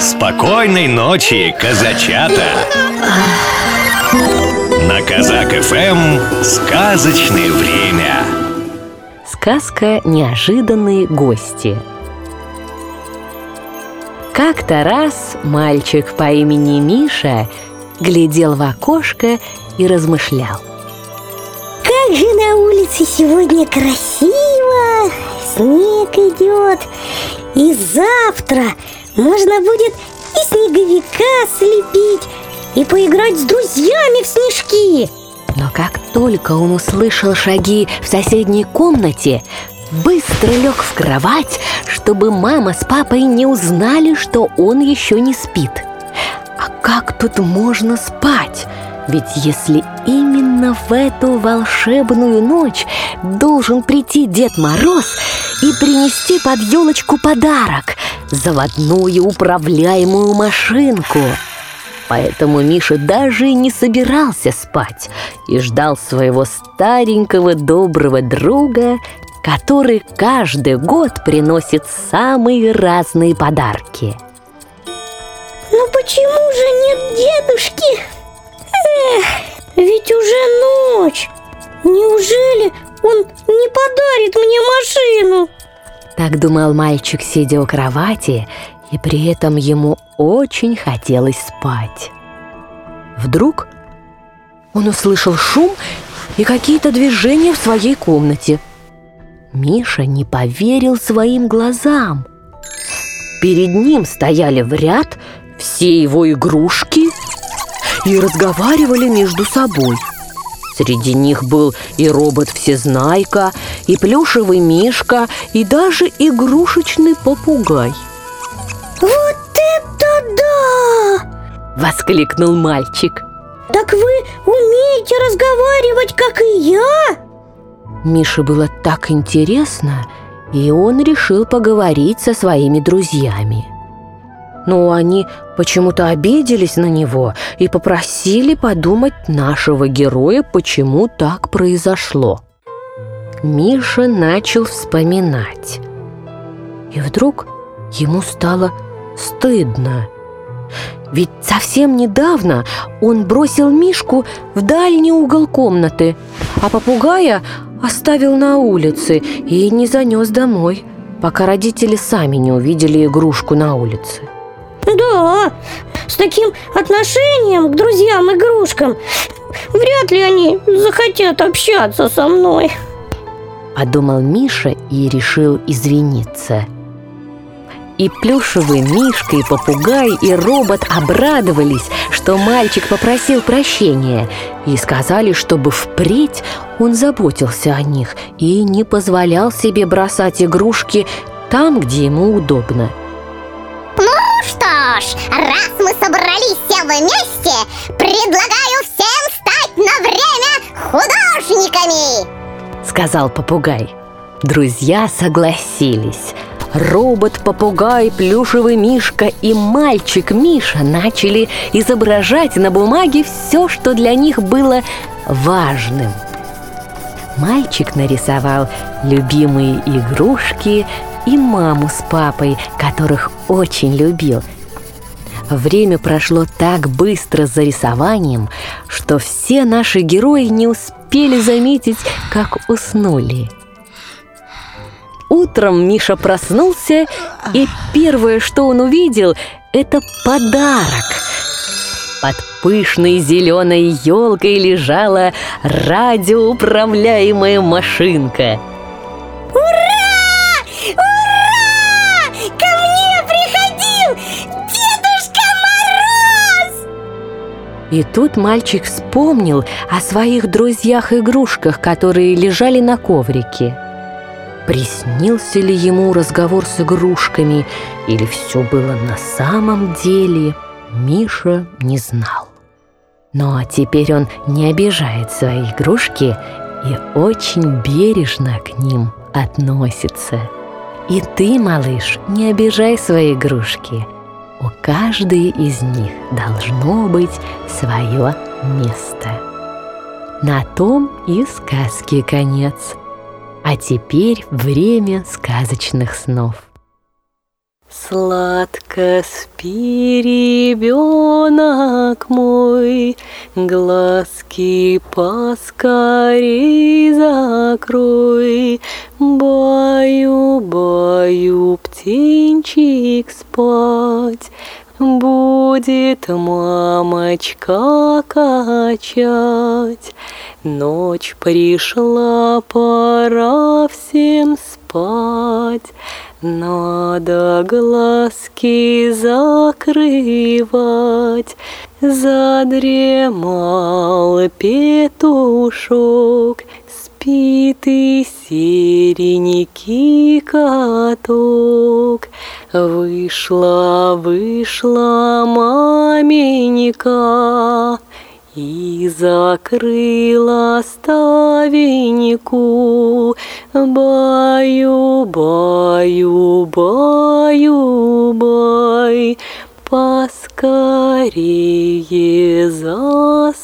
Спокойной ночи, казачата! На Казак ФМ сказочное время. Сказка «Неожиданные гости». Как-то раз мальчик по имени Миша глядел в окошко и размышлял. Как же на улице сегодня красиво! Снег идет, и завтра можно будет и снеговика слепить, и поиграть с друзьями в снежки Но как только он услышал шаги в соседней комнате, быстро лег в кровать, чтобы мама с папой не узнали, что он еще не спит. А как тут можно спать? Ведь если именно в эту волшебную ночь должен прийти Дед Мороз и принести под елочку подарок – заводную управляемую машинку. Поэтому Миша даже и не собирался спать и ждал своего старенького доброго друга, который каждый год приносит самые разные подарки. Ну почему же нет дедушки? Эх, ведь уже ночь. Неужели он не подарит мне машину? Так думал мальчик, сидя у кровати, и при этом ему очень хотелось спать. Вдруг он услышал шум и какие-то движения в своей комнате. Миша не поверил своим глазам. Перед ним стояли в ряд все его игрушки и разговаривали между собой. Среди них был и робот-всезнайка, и плюшевый мишка, и даже игрушечный попугай. Вот это да! Воскликнул мальчик. Так вы умеете разговаривать, как и я? Мише было так интересно, и он решил поговорить со своими друзьями. Но они почему-то обиделись на него и попросили подумать нашего героя, почему так произошло. Миша начал вспоминать. И вдруг ему стало стыдно. Ведь совсем недавно он бросил Мишку в дальний угол комнаты, а попугая оставил на улице и не занес домой, пока родители сами не увидели игрушку на улице. Да, с таким отношением к друзьям-игрушкам вряд ли они захотят общаться со мной. Подумал Миша и решил извиниться. И плюшевый Мишка, и попугай, и робот обрадовались, что мальчик попросил прощения, и сказали, чтобы впредь он заботился о них и не позволял себе бросать игрушки там, где ему удобно. Что ж, раз мы собрались все вместе, предлагаю всем стать на время художниками! Сказал попугай. Друзья согласились. Робот, попугай, плюшевый мишка и мальчик Миша начали изображать на бумаге все, что для них было важным. Мальчик нарисовал любимые игрушки и маму с папой, которых очень любил. Время прошло так быстро за рисованием, что все наши герои не успели заметить, как уснули. Утром Миша проснулся, и первое, что он увидел, это подарок. Под пышной зеленой елкой лежала радиоуправляемая машинка. И тут мальчик вспомнил о своих друзьях-игрушках, которые лежали на коврике. Приснился ли ему разговор с игрушками, или все было на самом деле, Миша не знал. Но теперь он не обижает свои игрушки и очень бережно к ним относится. И ты, малыш, не обижай свои игрушки. У каждой из них должно быть свое место. На том и сказки конец – а теперь время сказочных снов. Сладко спи, ребенок мой, Глазки поскорей закрой. Баю, баю, птенчик спать, Будет мамочка качать. Ночь пришла, пора всем спать. Надо глазки закрывать, Задремал петушок, И серенький каток. Вышла, вышла маменька, и закрыла ставеньку, Баю, баю, баю, бай, Поскорее засыпай.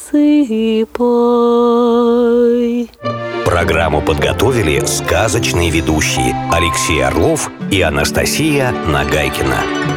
Программу подготовили сказочные ведущие Алексей Орлов и Анастасия Нагайкина.